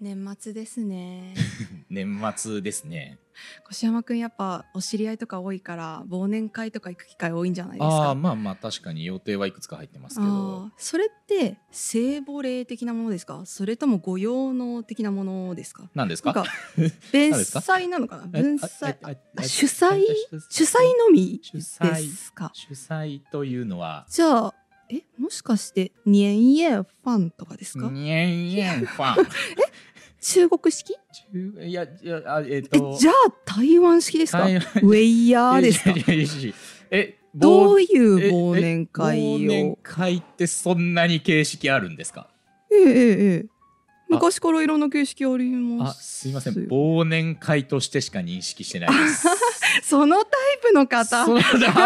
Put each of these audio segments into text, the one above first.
年末ですね。年末ですね。越山くんやっぱお知り合いとか多いから忘年会とか行く機会多いんじゃないですあか？あまあまあ確かに。予定はいくつか入ってますけど。それって聖母霊的なものですか？それとも御用の的なものですか？何ですか？なんか弁 何ですか？祭なのかな？文祭。主催主催？のみ主で催すか主催というのはじゃあえもしかして年夜ファンとかですかニェンニェンファン中国式？中いやいやあえっ、えとじゃあ台湾式ですか？ウェイヤーですか？えどういいう忘年会忘年を会ってそんなに形式あるんですか？ええええ。ええ昔からいろんな形式ありまあすすいません。忘年会としてしか認識してないです。そのタイプの方。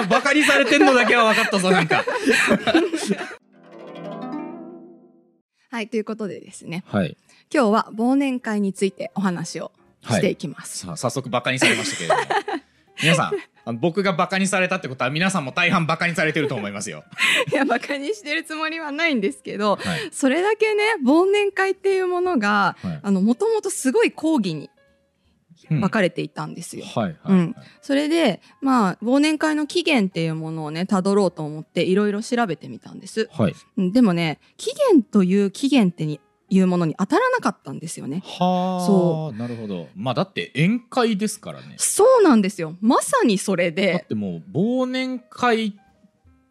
バカにされてんのだけは分かったぞなんか はいということでですね。はい。今日は忘年会についてお話をしていきます、さあ早速バカにされましたけれども。皆さんあの僕がバカにされたってことは皆さんも大半バカにされてると思いますよ。い、やバカにしてるつもりはないんですけどはい。それだけね忘年会っていうものがはい。あのもともとすごい講義にうん分かれていたんですよ。それでまあ忘年会の起源っていうものをねたどろうと思っていろいろ調べてみたんです。はいうんでもね起源という起源ってにいうものに当たらなかったんですよね。はあそなるほどまあだって宴会ですからねそうなんですよ。まさにそれだっで。てもう忘年会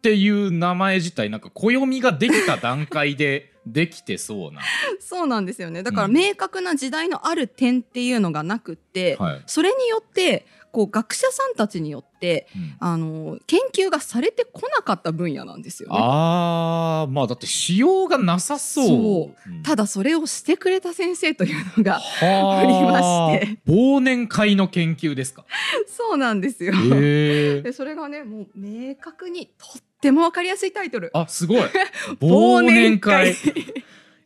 っていう名前自体なんか暦ができた段階で できてそうな、そうなんですよね。だからうん明確な時代のある点っていうのがなくって、はい。それによってこう学者さんたちによってうん。あの研究がされてこなかった分野なんですよね。あーまあだってしようがなさそう。ただそれをしてくれた先生というのがはあ。りまして。忘年会の研究ですか？そうなんですよ。でそれがねもう明確にとってもわかりやすいタイトル。あすごい。忘年会。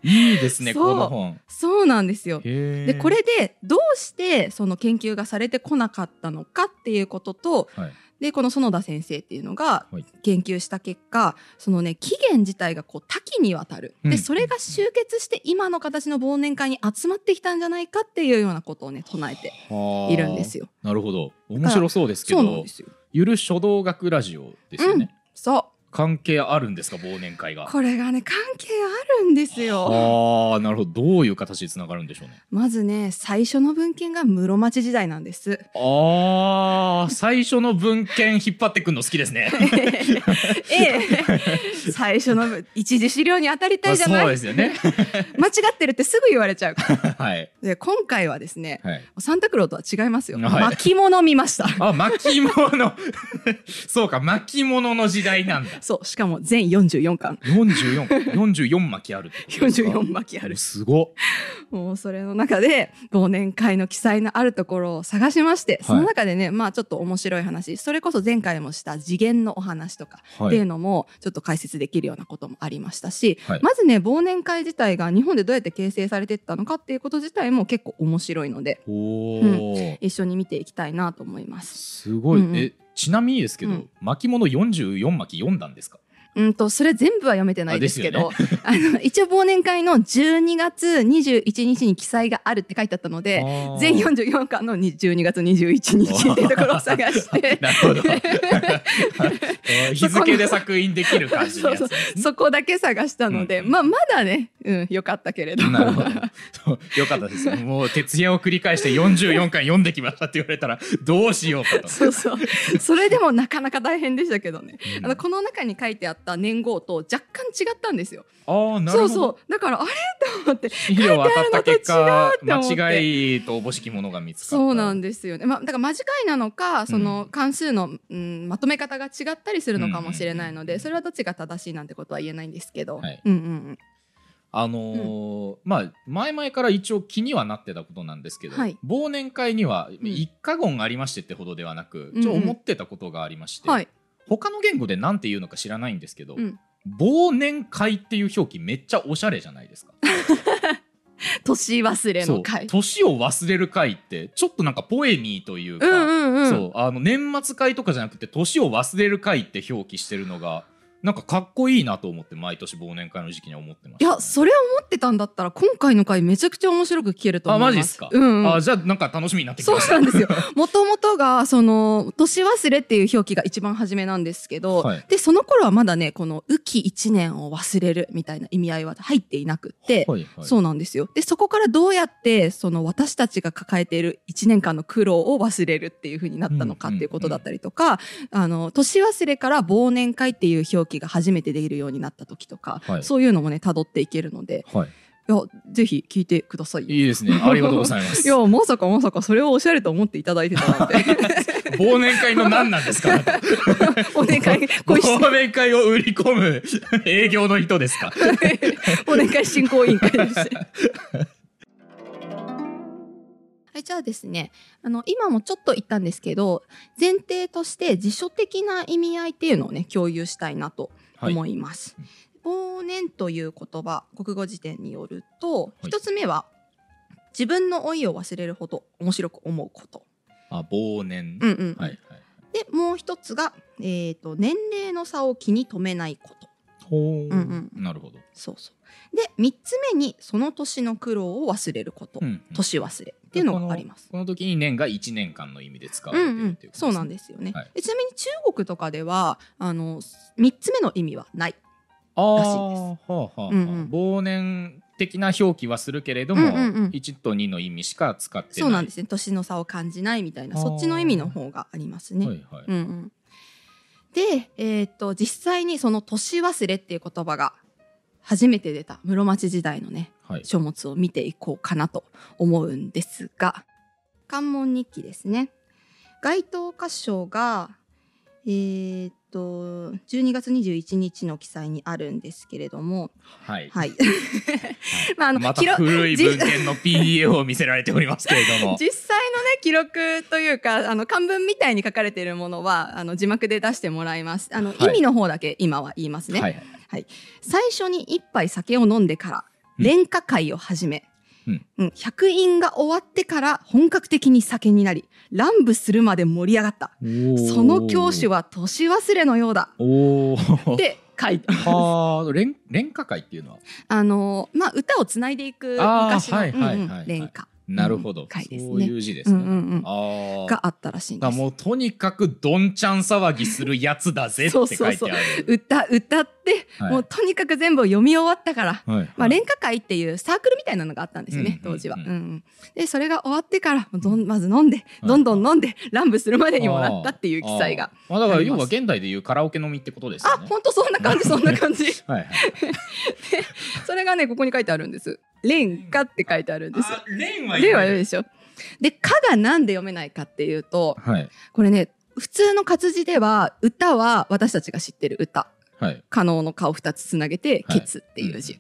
いいですね この本。そうなんですよ。でこれでどうしてその研究がされてこなかったのかっていうこととはい。でこの園田先生っていうのがはい。研究した結果そのね起源自体がこう多岐にわたる、うん。でそれが集結して今の形の忘年会に集まってきたんじゃないかっていうようなことをね唱えてはあ。いるんですよ。なるほど。面白そうですけど。ゆる書道学ラジオですよね、そ関係あるんですか忘年会うが？これがね関係あるんですよ。ああなるほど。どういう形でつながるんでしょうね？まずね最初の文献が室町時代なんです。あー最初の文献引っ張ってくんの好きですね。ええ。最初の文一次資料に当たりたいじゃない、そうですよね。間違ってるってすぐ言われちゃうから。はい。で今回はですねはい。サンタクローとは違いますよ、はい。巻物見ました。あ巻物。そうか巻物の時代なんだそうしかも全44巻。4444巻。きあるってことですか？44巻ある。すごもうそれの中で忘年会の記載のあるところを探しましてその中でね、まあちょっと面白い話。それこそ前回もした次元のお話とかはっていうのもちょっと解説できるようなこともありましたし、はい。まずね忘年会自体が日本でどうやって形成されていったのかっていうこと自体も結構面白いのでおー、一緒に見ていきたいなと思います。すごい、うんうん。えちなみにですけど、うん。巻物44巻読んだんですか？うんとそれ全部は読めてないですけどああ、の一応忘年会の12月21日に記載があるって書いてあったので全44巻のに12月21日っていうところを探して。なるほど。日付で作品できる感じのやつそうですね。そこだけ探したので、うんまあまだね、うん、よかったけれど。なるほど。そうよかったですよもう徹夜を繰り返して44巻読んできましたって言われたらどうしようかと。そうそう。それでもなかなか大変でしたけどね、うん。あのこの中に書いてあった年号と若干違ったんですよ。ああなるほど。そうそう。だからあれ？と思って。資料を当たった結果間違いとおぼしきものが見つかった。そうなんですよね、まあ、だから間違いなのかその関数の、うん、まとめ方が違ったりするのかもしれないので、うんそれはどっちが正しいなんてことは言えないんですけど、はい。うんうんうん。あのーまあ前々から一応気にはなってたことなんですけど、はい。忘年会にはん。一過言ありましてってほどではなく、うんうん。ちょっと思ってたことがありまして、はい、他の言語で何て言うのか知らないんですけど、うん、忘年会っていう表記めっちゃおしゃれじゃないですか。年忘れの会。年を忘れる会ってちょっとなんかポエミーというか、うんうんうん。そう。あの年末会とかじゃなくて年を忘れる会って表記してるのがなんかかっこいいなと思って毎年忘年会の時期には思ってました、いやそれを思ってたんだったら今回の回めちゃくちゃ面白く聞けると思います。あマジっすか、うん、うん。あじゃあなんか楽しみになってきそうました。なんですよ。もともとが、その、年忘れっていう表記が一番初めなんですけど、はい。で、その頃はまだね、この、雨季一年を忘れるみたいな意味合いは入っていなくって、はいはい。そうなんですよ。で、そこからどうやって、その私たちが抱えている一年間の苦労を忘れるっていう風になったのかっていうことだったりとか、あの、年忘れから忘年会っていう表記が初めてできるようになった時とか、はい。そういうのもね、辿っていけるので、はい。いや、ぜひ聞いてくださいよ。いいですね。ありがとうございます。いや、まさかまさかそれをおしゃれと思っていただいてたなんて。忘年会の何なんですか？お願い、ご一緒忘年会を売り込む営業の人ですか？お願い進行委員会でして。はい、じゃあですね、あの、今もちょっと言ったんですけど、前提として辞書的な意味合いっていうのをね、共有したいなとはい思います。忘年という言葉、国語辞典によると、い一つ目は、自分の老いを忘れるほど面白く思うこと。あ忘年、うんうん。はいはいで、もう一つが、えっ、と、年齢の差を気に留めないこと。ほう、うんなるほど、そうそう。で、三つ目に、その年の苦労を忘れること。うんうん年忘れっていうのがあります。この時に年が1年間の意味で使わうんうんれてるっていう、ことそうなんでですよね、はい。でちなみに中国とかではあの3つ目の意味はないらしいです。あーはあはあはあ。うんうん。忘年的な表記はするけれども、うんうんうん。1と2の意味しか使ってない。そうなんですね。年の差を感じないみたいなそっちの意味の方がありますね。はいはい、うんうん、で、えーっと実際にその年忘れっていう言葉が初めて出た室町時代のねはい。書物を見ていこうかなと思うんですが関門日記ですね。該当箇所がえーっと12月21日の記載にあるんですけれどもはい。はい。まああのまた古い文献の PDF を見せられておりますけれども。実際のね記録というかあの漢文みたいに書かれているものはあの字幕で出してもらいます。あの、はい。意味の方だけ今は言いますね、はいはい最初に一杯酒を飲んでからうん。廉歌会を始め、うん。うん百飲が終わってから本格的に酒になり乱舞するまで盛り上がった。その教師はは年忘れのようだ。って書いてますはあ連連歌会っていうのは？あのまあ歌をつないでいく昔のはいはいはいうんなるほど、うん会ですね。そういう字ですね、うんうんうん。ああがあったらしいんです。がもうとにかくどんちゃん騒ぎするやつだぜって そう書そうそう。いてある。歌歌って、はい。もうとにかく全部読み終わったからはい。まあ、廉歌会っていうサークルみたいなのがあったんですよね、うん当時は、ううんんうん。でそれが終わってからどんまず飲んでどんどん飲んで乱舞するまでにもなったっていう記載が。あー。まあだから要は現代でいうカラオケ飲みってことですよね。あ本当そんな感じそんな感じ。はいはい。それがねここに書いてあるんです廉歌って書いてあるんです。あ、レンは令和でしょ。で「か」がなんで読めないかっていうとはい。これね普通の活字では歌は私たちが知ってる歌。はい。可能の顔2つつなげて「はい。ケツ」っていう字、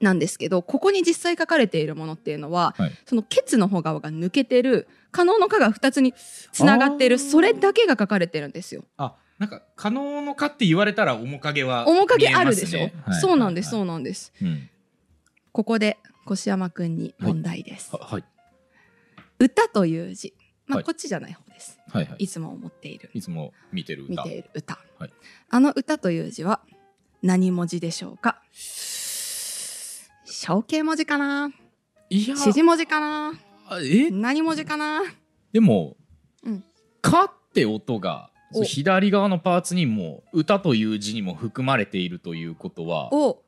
なんですけどここに実際書かれているものっていうのは、はい。そのケツの方側が抜けてる可能の「か」が2つにつながってるそれだけが書かれてるんですよ。あ、なんか可能のかって言われたら面影は面影あるでしょ、そうなんです、はい。そうなんです。うんここで越山くんに問題です。ははい。歌という字、まあはい。こっちじゃない方です。はいはい。いつも思っている。いつも見てる歌。見ている歌、はい。あの歌という字は何文字でしょうか？象形文字かな？いや。指示文字かな？え？何文字かな？でも、うん。かって音がお。左側のパーツにも歌という字にも含まれているということはお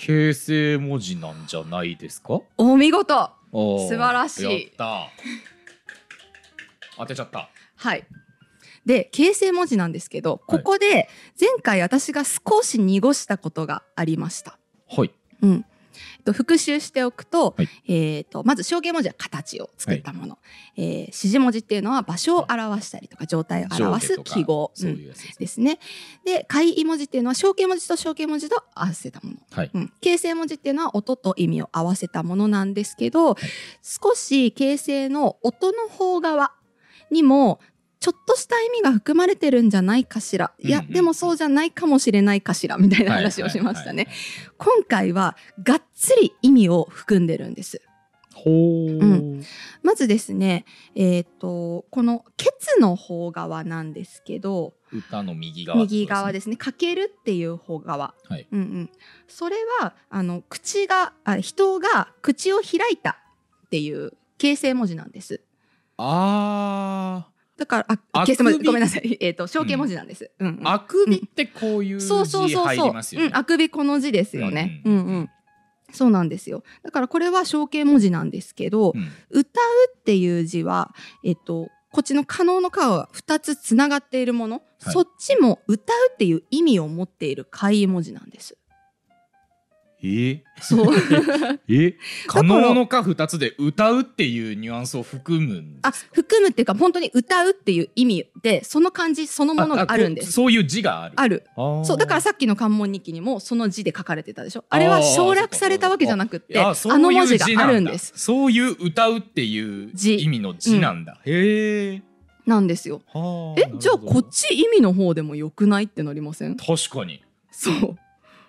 形成文字なんじゃないですか？お見事。素素晴らしい。やった。当てちゃった。はい。で形成文字なんですけどここで前回私が少し濁したことがありました。はい。うん。えっと復習しておくと,、はい。えー、とまず象形文字は形を作ったもの、えー指示文字っていうのは場所を表したりとか状態を表す記号、そううんいうやつですね。ですね。で、会意文字っていうのは象形文字と象形文字と合わせたもの。はい。うん、形成文字っていうのは音と意味を合わせたものなんですけど、少し形成の音の方側にもちょっとした意味が含まれてるんじゃないかしら。いや、うんうんでもそうじゃないかもしれないかしら、みたいな話をしましたね。今回はがっつり意味を含んでるんです。ほう、うんまずですね、えっ、と、このケツの方側なんですけど、歌の右側右側でですねかけるっていう方側。はい。うんうん、それはあの口があ人が口を開いたっていう形成文字なんですあだからああ形成文字くびごめんなさい。えっ、と象形文字なんです、うん。うんあ、あくびってこういう字そうそうそう入そう、りますよねうん、。あくびこの字ですよね、ううん。んうん。そうなんですよ。だからこれは象形文字なんですけど、うん。歌うっていう字はえっとこっちの可能の川が2つつながっているもの、はい。そっちも歌うっていう意味を持っている怪異文字なんです。え？そう。え？可能のか二つで歌うっていうニュアンスを含むんあ含むっていうか本当に歌うっていう意味でその漢字そのものがあるんです。こそういう字がある。ある。そうだからさっきの関門日記にもその字で書かれてたでしょ？あれは省略されたわけじゃなくってあいやそういうの文字があるんです。そういう歌うっていう字意味の字なんだ。へえ。なんですよ。はあえじゃあこっち意味の方でもよくないってなりません？確かに。そう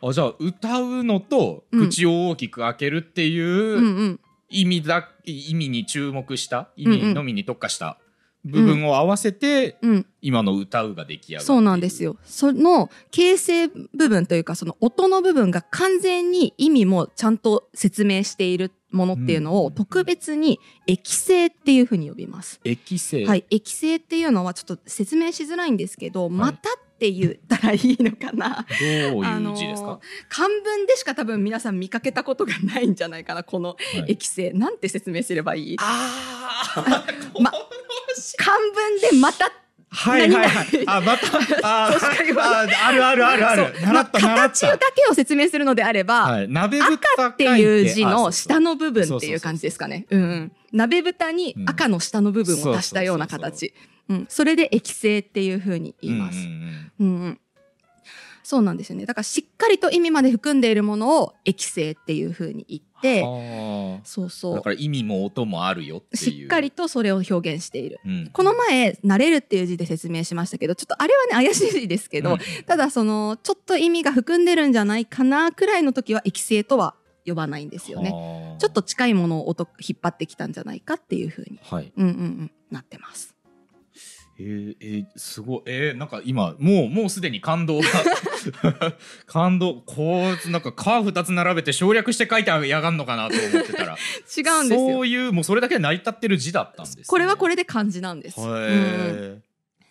あじゃあ歌うのとうん口を大きく開けるっていううんうん。意味だ、意味に注目した意味のみに特化した部分を合わせて、うん。今の歌うが出来上がるそうなんですよ。その形成部分というかその音の部分が完全に意味もちゃんと説明しているものっていうのうんを特別に液性っていうふうに呼びます。液性、はい、液性っていうのはちょっと説明しづらいんですけど、またって言ったらいいのかな。どういう字ですか、漢文でしか多分皆さん見かけたことがないんじゃないかなこのはい液性、なんて説明すればいい？あ ま漢文でまたはいはいはい。あ、また、あ あ、あるあるあるある。そう習ったまあ習った。形だけを説明するのであれば、はい。鍋蓋赤っていう字の下の。の部分っていう感じですかね。うんうん。鍋蓋に赤の下の部分を足したような形。うん。それで液性っていう風に言います。うんうんうんうん。そうなんですよね。だからしっかりと意味まで含んでいるものを液性っていう風に言って、うんそうそうだか。ら意味も音もあるよっていう。しっかりとそれを表現している。うん。この前、慣れるっていう字で説明しましたけど、ちょっとあれはね、怪しい字ですけど、うんただその、ちょっと意味が含んでるんじゃないかなくらいの時は、液性とは呼ばないんですよね。ねちょっと近いものを音引っ張ってきたんじゃないかっていう風に、はい。うんうんうん、なってます。えー、えーすごい。えー、なんか今、もう、もうすでに感動が。感動。こう、なんか、カー二つ並べて省略して書いてやがんのかなと思ってたら。違うんですよそう。いう、もうそれだけで成り立ってる字だったんです、ね。これはこれ。れで漢字なんです。へうんうんー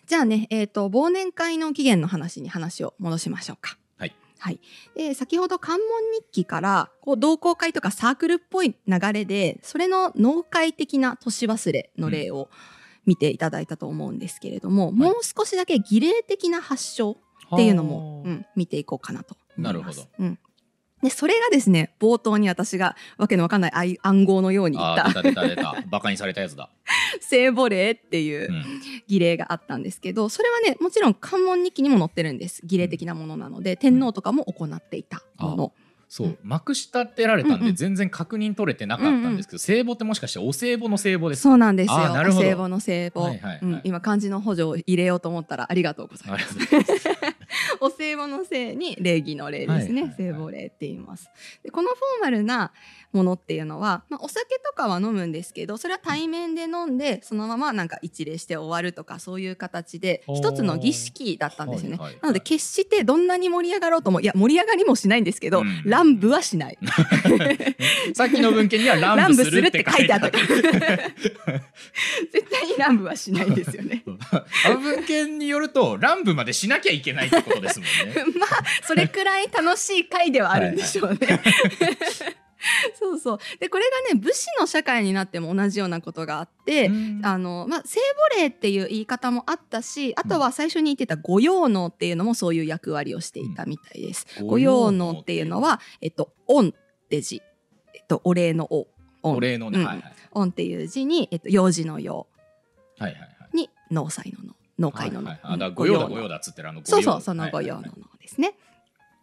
じゃあね、えっ、と、忘年会の起源の話に話を戻しましょうか。はい。はい。で、先ほど関門日記から、こう、同好会とかサークルっぽい流れで、それの農会的な年忘れの例を見ていただいたと思うんですけれども、もう少しだけ儀礼的な発祥っていうのも、はあうん、見ていこうかなと。なるほど。うん。で、それがですね、冒頭に私がわけのわかんない暗暗号のように言った出た出た。バカにされたやつだ。聖母礼っていううん儀礼があったんですけど、それはね、もちろん関門日記にも載ってるんです。儀礼的なものなので、天皇とかも行っていたもの。そう、うん。まくし立てられたんうんうん。で全然確認取れてなかったんですけど、聖母ってもしかしてお歳暮の聖母ですか？そうなんですよ。なるほど。お歳暮の聖母、はいはいはい。うん。今漢字の補助を入れようと思ったらありがとうございます。ありがとうございます。お歳暮のせいに礼儀の礼ですね、聖母礼って言います。でこのフォーマルなものっていうのは、まあ、お酒とかは飲むんですけどそれは対面で飲んでそのままなんか一礼して終わるとかそういう形で一つの儀式だったんですよね、はいはいはい。なので決してどんなに盛り上がろうともいや盛り上がりもしないんですけど、うん。乱舞はしない。さっきの文献には 乱舞するって書いてあった。絶対に乱舞はしないんですよね。あの文献によると乱舞までしなきゃいけないってことですもんね まあそれくらい楽しい回ではあるんでしょうね。そうそう。でこれがね武士の社会になっても同じようなことがあって、うん。あのまあ、聖母礼っていう言い方もあったしあとは最初に言ってた御用能っていうのもそういう役割をしていたみたいです。うん。御用能っていうのは、えっと、恩って字、えっと、お礼のお、恩。お礼のね、うん。はいはい。恩っていう字に、えっと、幼児の幼はいはいはい。に農祭の農農会の農、はいはい。御用だ能御用だっつってるあのそうそうその御用のはいはい。はいのですね。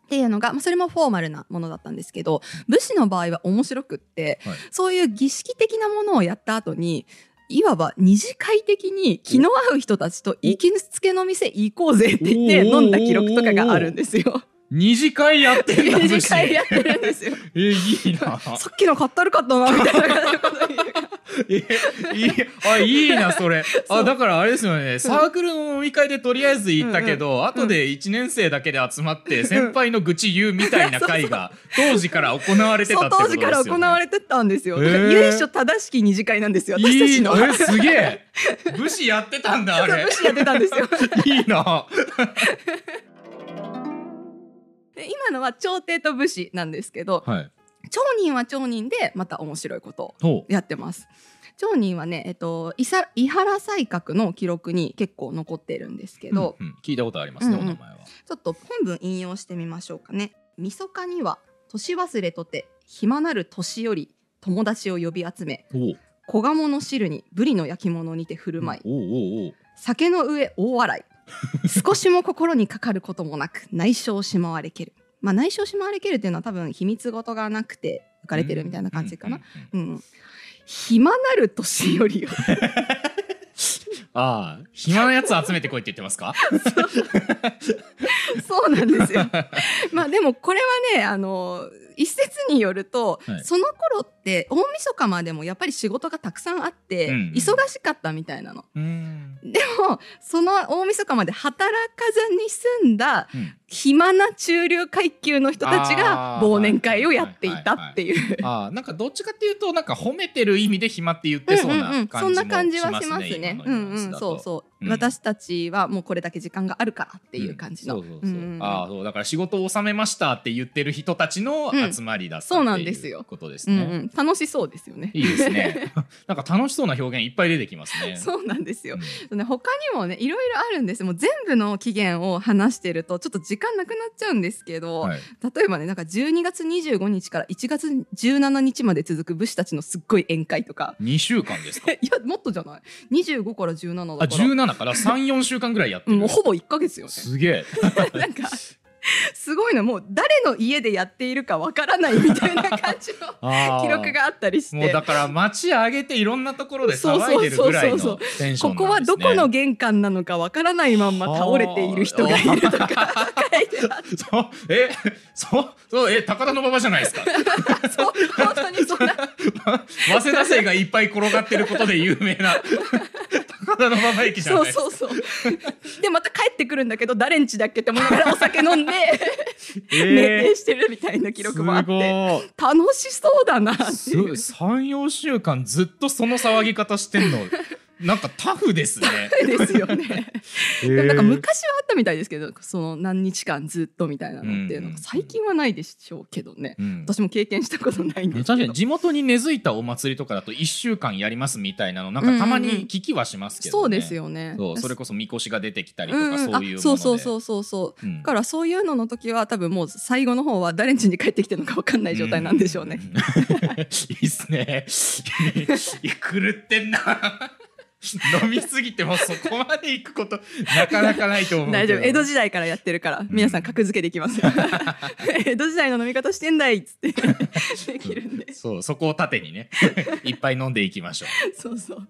っていうのが、まあ、それもフォーマルなものだったんですけど武士の場合は面白くって、はい。そういう儀式的なものをやった後にいわば二次会的に気の合う人たちと行きつけの店行こうぜって言ってお飲んだ記録とかがあるんですよ。二次会やってるんだ二次会やってるんですよ。えいいな。さっきの買ったるかったなみたいなこと言いいあいいなそれ。あだからあれですよね。サークルの飲み会でとりあえず行ったけど、後で1年生だけで集まって先輩の愚痴言うみたいな会が当時から行われてたってことですよ、ね、当時から行われてたんですよ。由緒正しき二次会なんですよ。私たいいちの。の。えすげえ。武士やってたんだあれ。武士やってたんですよ。いいな。で今のは朝廷と武士なんですけど、はい町人は町人でまた面白いことをやってます。町人はね、えっと、伊原西閣の記録に結構残っているんですけど、うんうん。聞いたことありますね、うんうん。お名前は。ちょっと本文引用してみましょうかね。みそかには年忘れとて暇なる年より友達を呼び集め小鴨の汁にブリの焼き物にて振る舞い、おうおうおう。酒の上大笑い。少しも心にかかることもなく内緒をしまわれけるまあ内緒をしまわれけるっていうのは多分秘密事がなくて浮かれてるみたいな感じかな、うん暇なる年よりはああ暇なやつ集めてこいって言ってますか？そうなんですよ。まあでもこれはねあの一説によると、はい。その頃って大晦日までもやっぱり仕事がたくさんあって、うんうん。忙しかったみたいなの。うん。でもその大晦日まで働かずに済んだうん暇な中流階級の人たちが忘年会をやっていたっていう。ああなんかどっちかっていうとなんか褒めてる意味で暇って言ってそうな感じもしますね、そんな感じはしますね。うんうん、そうそう、うん。私たちはもうこれだけ時間があるからっていう感じの。うんそうそうそう、んんああそう。だから仕事を収めましたって言ってる人たちの集まりだったそうなんってですよ。いうことですね、うんうん、楽しそうですよね。いいですね。なんか楽しそうな表現いっぱい出てきますね。そうなんですよ。う。ん。ね他にもねいろいろあるんです。もう全部の期限を話してるとちょっと時間なくなっちゃうんですけど、はい、例えばねなんか12月25日から1月17日まで続く武士たちのすっごい宴会とか。2週間ですか？いやもっとじゃない？25から17だあから。17から34週間ぐらいやってる、うんもうほぼ1ヶ月よね。すげえ。なんかすごいの。もう誰の家でやっているかわからないみたいな感じの 記録があったりして。もうだから街上げていいろんなところで騒いでるぐらいのそうテンションここはどこの玄関なのかわからないまんま倒れている人がいるとか。そうえそうそうえ高田の馬場じゃないですか。そう本当にそんな。早稲田生がいっぱい転がってることで有名な高田の馬場駅じゃないですか。そうそうそう。でまた帰ってくるんだけど誰ん家だっけって思いながらお酒飲んでえ酩酊してるみたいな記録もあって。す楽しそうだなっていう。34週間ずっとその騒ぎ方してんのなんかタフですね。ですよね。なんか昔はあったみたいですけどその何日間ずっとみたいなのっていうのうん。が最近はないでしょうけどね、うん。私も経験したことないんですけど。確かに地元に根付いたお祭りとかだと1週間やりますみたいなのなんかたまに聞きはしますけどね、そうですよね。それこそみこしが出てきたりとかうんうん。そういうもので、あそうそうそうそう。そううん。だからそういうのの時は多分もう最後の方は誰ん家に帰ってきてるのか分かんない状態なんでしょうね。うん。いいっすね。い狂ってんな。飲みすぎてもそこまで行くことなかなかないと思うけど。大丈夫江戸時代からやってるから皆さん格付けできますよ 江戸時代の飲み方してんだいっつってできるんでそうそこを盾にね いっぱい飲んでいきましょそうそう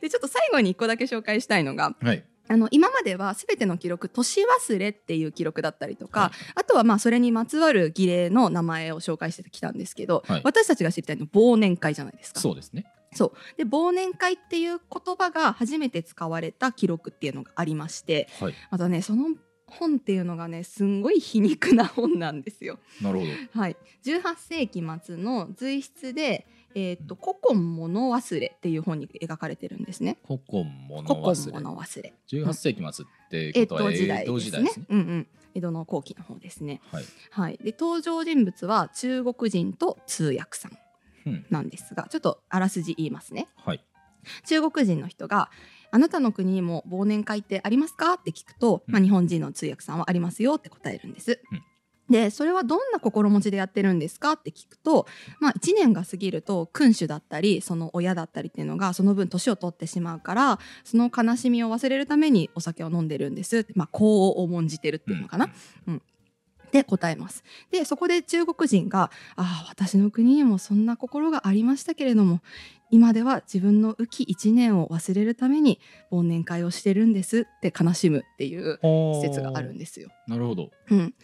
でちょっと最後に一個だけ紹介したいのがう。はい。あの今までは全ての記録年忘れっていう記録だったりとか、はいあとはまあそれにまつわる儀礼の名前を紹介してきたんですけど、はい私たちが知りたいのは忘年会じゃないですか。そうですね。そうで忘年会っていう言葉が初めて使われた記録っていうのがありましてはい。またねその本っていうのがねすんごい皮肉な本なんですよ。なるほど。はい、18世紀末の随筆で「えー、と古今物忘れ」っていう本に描かれてるんですね。古今物古今忘れ。物忘れ。18世紀末って江戸時代江戸ですね。うんうん、江戸の後期の方ですね。はい。はい、で登場人物は中国人と通訳さん。なんですがちょっとあらすじ言いますね。はい。中国人の人が「あなたの国にも忘年会ってありますか?」って聞くと、うんまあ、日本人の通訳さんは「ありますよ」って答えるんです。うんでそれはどんな心持ちでやってるんですか？って聞くと、まあ、1年が過ぎると君主だったりその親だったりっていうのがその分年を取ってしまうからその悲しみを忘れるためにお酒を飲んでるんです、まあ、幸を重んじてるっていうのかな、で答えます。でそこで中国人が「ああ私の国にもそんな心がありましたけれども今では自分の浮き一年を忘れるために忘年会をしてるんです」って悲しむっていう施施設があるんですよ。なるほど。うん、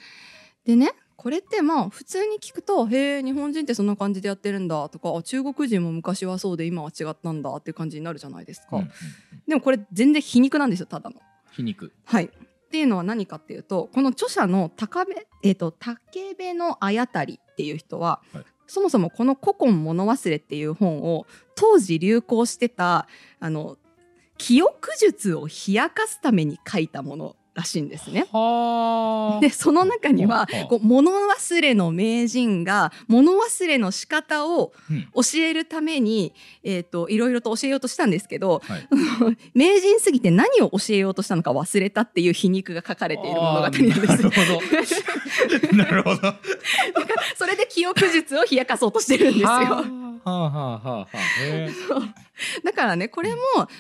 でねこれってまあ普通に聞くとへえ日本人ってそんな感じでやってるんだとかあ中国人も昔はそうで今は違ったんだっていう感じになるじゃないですか、うんうんでもこれ全然皮肉なんですよただの。皮肉はいっていうのは何かっていうとこの著者の高部、えー、と竹部のあやたりっていう人は、はい。そもそもこの「古今物忘れ」っていう本を当時流行してたあの記憶術を冷やかすために書いたものらしいんですね。はあ。でその中にははあこう物忘れの名人が物忘れの仕方をうん。教えるために、えー、といろいろと教えようとしたんですけどはい。名人すぎて何を教えようとしたのか忘れたっていう皮肉が書かれている物語なんです。なるほど。それで記憶術を冷やかそうとしてるんですよ。はあ。はあはあはあ だからねこれも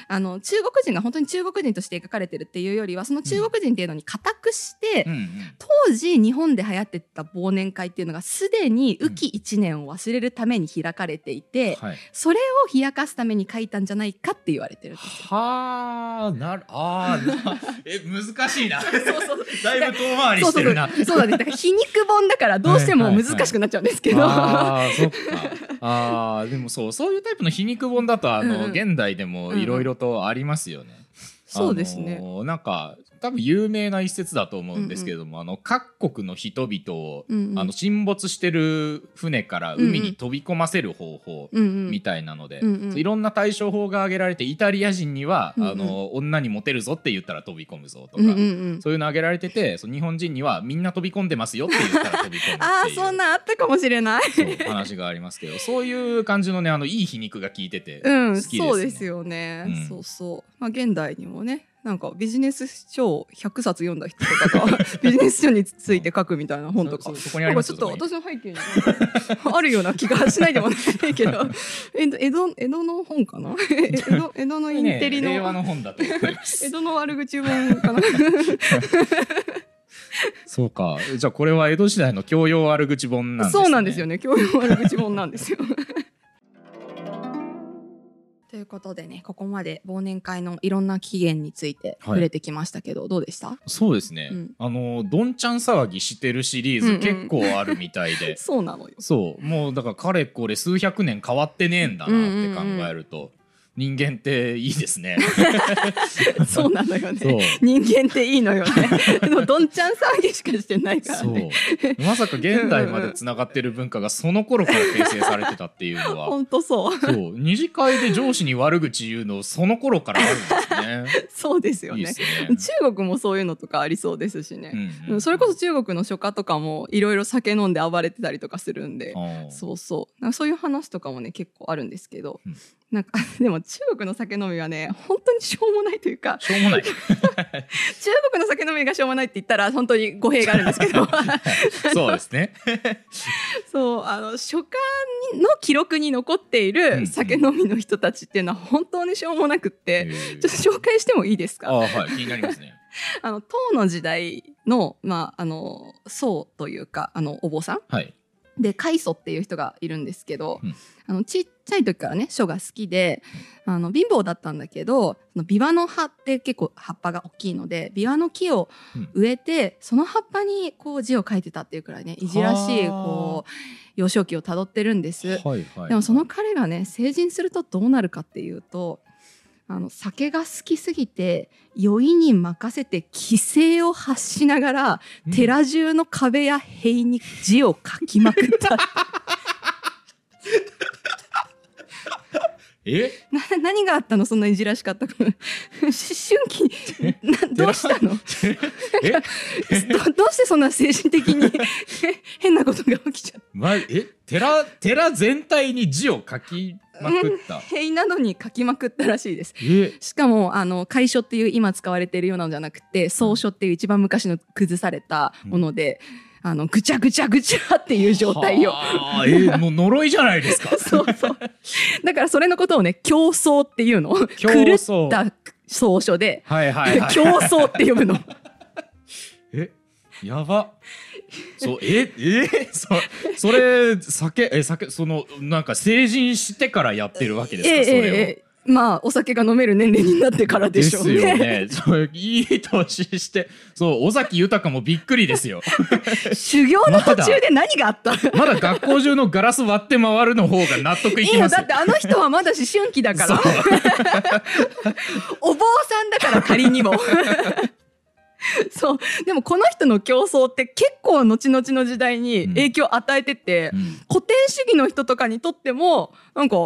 あの中国人が本当に中国人として描かれてるっていうよりはその中国人っていうのに固くして、うんうん。当時日本で流行ってた忘年会っていうのがすでに雨季一年を忘れるために開かれていて、はい。それを冷やかすために書いたんじゃないかって言われてるんですよ。はあなるあー なえ難しいな。そうそうだいぶ遠回りしてるな。そうなんですだから皮肉本だからどうしても難しくなっちゃうんですけど、あーそっか。あーでもそうそういうタイプの皮肉本だとあの、うんうん。現代でもいろいろとありますよね。そうですね。なんか多分有名な一節だと思うんですけれども、あの各国の人々を、うんうん。あの沈没してる船から海に飛び込ませる方法うんうん。みたいなので、うんうん。いろんな対処法が挙げられてイタリア人には、うんうん。あの女にモテるぞって言ったら飛び込むぞとか、うんうんうん。そういうの挙げられててそう日本人にはみんな飛び込んでますよって言ったら飛び込むっていう。ああそんなんあったかもしれない。話がありますけどそういう感じのねあのいい皮肉が効いててうん、好きです、ね。そうですよね、うん。そうそう、まあ、現代にもねなんかビジネス書100冊読んだ人とかが ビジネス書について書くみたいな本とか。なんかちょっと私の背景にあるような気がしないでもないけど。江戸江戸江戸の本かな？江戸江戸のインテリの,、ねの本だと江戸の悪口本かな？そうか。じゃあこれは江戸時代の教養悪口本なんですね。そうなんですよね。教養悪口本なんですよ。ということでねここまで忘年会のいろんな起源について触れてきましたけど、どうでした？そうですね、うん。あのどんちゃん騒ぎしてるシリーズ、うんうん結構あるみたいで。そうなのよ。そう。もうだからかれこれ数百年変わってねえんだなって考えると、人間っていいですね そうなのよね。人間っていいのよね。でもどんちゃん騒ぎしかしてないからね。まさか現代までつながってる文化がその頃から形成されてたっていうのは 本当そう。そう二次会で上司に悪口言うのその頃からあるんですね。そうですよね。ね。中国もそういうのとかありそうですしね。うんうんそれこそ中国の書家とかもいろいろ酒飲んで暴れてたりとかするんで。そうそうそういう話とかもね結構あるんですけど、うんなんか でも中国の酒飲みはね本当にしょうもないというかしょうもない。中国の酒飲みがしょうもないって言ったら本当に語弊があるんですけど そうですね。そうあの書家の記録に残っていうんる酒飲みの人たちっていうのは本当にしょうもなくって、ちょっと紹介してもいいですか？ああはい気になりますね。あの唐の時代の,、まあ、あの僧というかあのお坊さんはい。で開祖っていう人がいるんですけど、うんあのちっちゃい時からね書が好きで、あの貧乏だったんだけどそのビワの葉って結構葉っぱが大きいのでビワの木を植えて、その葉っぱにこう字を書いてたっていうくらいねいじらしいはあこう幼少期をたどってるんです。はいはい。でもその彼がね成人するとどうなるかっていうとあの酒が好きすぎて酔いに任せて規制を発しながら、うん。寺中の壁や塀に字を書きまくった え？な何があったの？そんないじらしかった。思春期。な どうしたの？え？どどうしてそんな精神的に変なことが起きちゃっまえ？寺寺全体に字を書きまくった？た。塀などに書きまくったらしいです。え？しかもあの楷書っていう今使われているようなのじゃなくて草書っていう一番昔の崩されたもので、あのぐちゃぐちゃぐちゃっていう状態をはあえもう呪いじゃないですか。そうそう。だからそれのことをね競争っていうの。競狂争った草書ではいはいはい。競争って呼ぶの。えやば。そうええそそれ酒え酒そのなんか成人してからやってるわけですか、ええそれを、ええまあお酒が飲める年齢になってからでしょうね。ですよね。そういい年して、そう尾崎豊もびっくりですよ。修行の途中で何があった？まだ学校中のガラス割って回るの方が納得いきますよ。だってあの人はまだ思春期だから。お坊さんだから仮にも。そう。でもこの人の競争って結構後々の時代に影響を与えてて、うん。古典主義の人とかにとってもなんか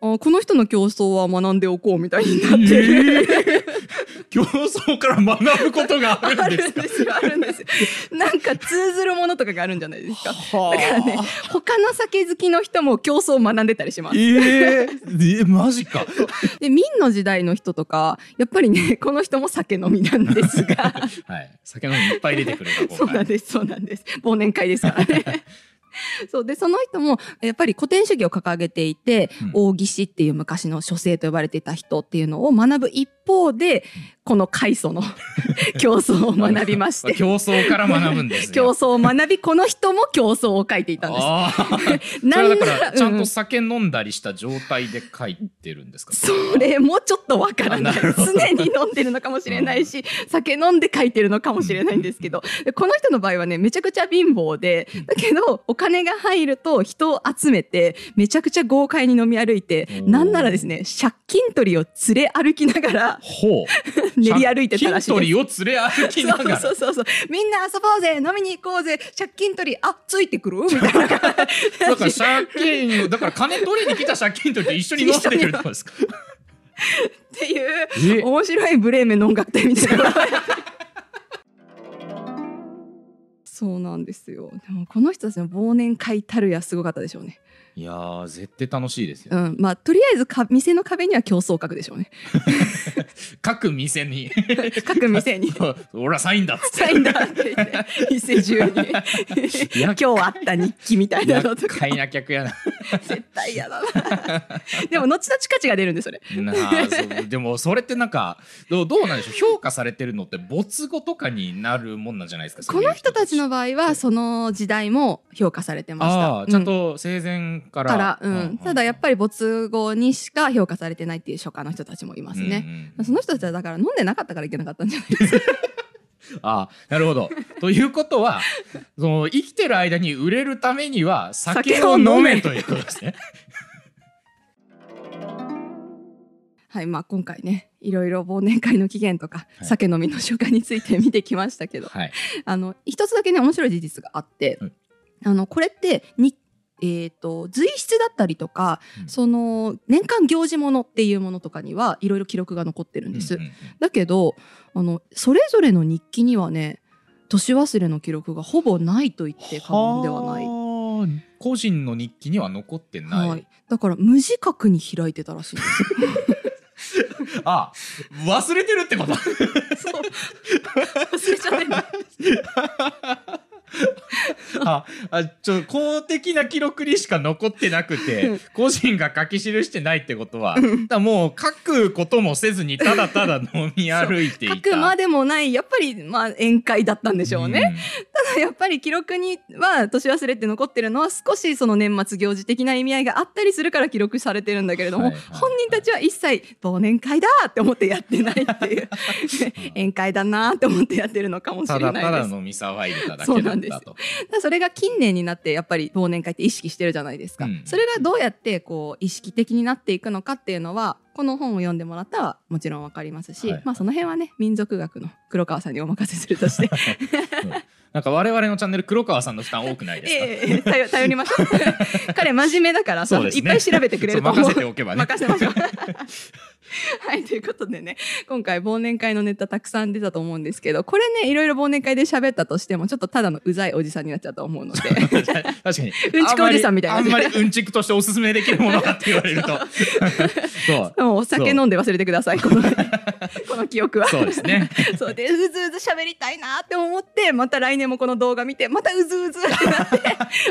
あこの人の競争は学んでおこうみたいになって。る、競争から学ぶことがああるんでるんすかです。よ あるんです。よなんか通ずるものとかがあるんじゃないですか。はあ。だからね他の酒好きの人も競争を学んでたりします。えー、えマジか。で明の時代の人とかやっぱりねこの人も酒飲みなんですが。はい。酒飲みいっぱい出てくるなそうなんですそうなんです。忘年会ですからね そうでその人もやっぱり古典主義を掲げていて、うん。大岸っていう昔の書生と呼ばれていた人っていうのを学ぶ一方でこの開祖の 競争を学びまして。競争から学ぶんですね。競争を学びこの人も競争を書いていたんです。ああ。それはだからちゃんと酒飲んだりした状態で書いてるんですか？それもちょっとわからない。常に飲んでるのかもしれないし、酒飲んで書いてるのかもしれないんですけど。でこの人の場合はねめちゃくちゃ貧乏でだけどお金が入ると人を集めてめちゃくちゃ豪快に飲み歩いてなんならですね借金取りを連れ歩きながら。練り歩いてたらしい金です。取りを連れ歩きながら。そうそうそうみんな遊ぼうぜ飲みに行こうぜ借金取りあついてくる？みたいな感だから借金、だから金取りに来た借金取りと一緒に飲んでるってことですか。じ っていうえ面白いブレーメンの音楽隊みたいなそうなんですよ。でもこの人たちの忘年会たるやすごかったでしょうね。いやー絶対楽しいですよ。うんまあとりあえずか店の壁には競争を書くでしょうね。各店に。各店に。俺はサインだっつって。サインだって。言って店中に今日あった日記みたいなのとか。な客やな。絶対嫌だな。でも後々価値が出るんでそれ。でもそれってなんかどうどうなんでしょう。評価されてるのって没後とかになるもんなんじゃないですかこの人たちの場場合はその時代も評価されてました。ちゃんうと生前から、から、うん。ただやっぱり没後にしか評価されてないっていう書家の人たちもいますね、うんうんその人たちはだから飲んでなかったからいけなかったんじゃないです。か ああなるほど。ということはその生きてる間に売れるためには酒を飲めということですね。はいまあ今回ねいろいろ忘年会の起源とか、はい。酒飲みの書家について見てきましたけど。はい。あの一つだけね面白い事実があって、はいあのこれってにえー、と随筆だったりとか、うん。その年間行事物っていうものとかにはいろいろ記録が残ってるんです。うんうんうん。だけどあのそれぞれの日記にはね年忘れの記録がほぼないと言って過言ではない。はあ。個人の日記には残ってない、はい、だから無自覚に開いてたらしいんです。よ。あ忘れてるってこと。そう。忘れちゃってんだああちょ公的な記録にしか残ってなくて個人が書き記してないってことはだもう書くこともせずにただただ飲み歩いていた。書くまでもないやっぱりまあ宴会だったんでしょうね。んただ やっぱり記録には年忘れって残ってるのは少しその年末行事的な意味合いがあったりするから記録されてるんだけれども、はいはい本人たちは一切忘年会だって思ってやってないっていう。宴会だなって思ってやってるのかもしたれだないです。ただ飲み騒いでただそうなんです。それが近年になってやっぱり忘年会って意識してるじゃないですか、うん。それがどうやってこう意識的になっていくのかっていうのはこの本を読んでもらったらもちろんわかりますし、はい。まあその辺はね民族学の黒川さんにお任せするとして。う んなんか我々のチャンネル黒川さんの負担多くないですか、ええ頼頼りましょう。彼真面目だからね。いっぱい調べてくれると任せておけばね。任せましょう はいということでね今回忘年会のネタたくさん出たと思うんですけどこれねいろいろ忘年会で喋ったとしてもちょっとただのうざいおじさんになっちゃうと思うので。確かに。うんちくおじさんみたいな。あんまりあんまりうんちくとしておすすめできるものだって言われると。そう。もう。お酒飲んで忘れてくださいこのこの記憶は。そうですね。そうでうずうず喋りたいなって思ってまた来年もこの動画見てまたうずうずってなって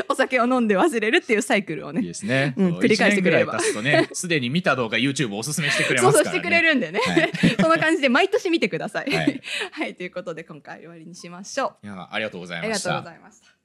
お酒を飲んで忘れるっていうサイクルをいいねですね、そううん繰り返してくれれば。すでに見た動画 YouTube おすすめしてくれますそうしてくれるんでね、はい そんな感じで毎年見てください。はいはい、ということで今回終わりにしましょう。いやありがとうございありがとうましたございました。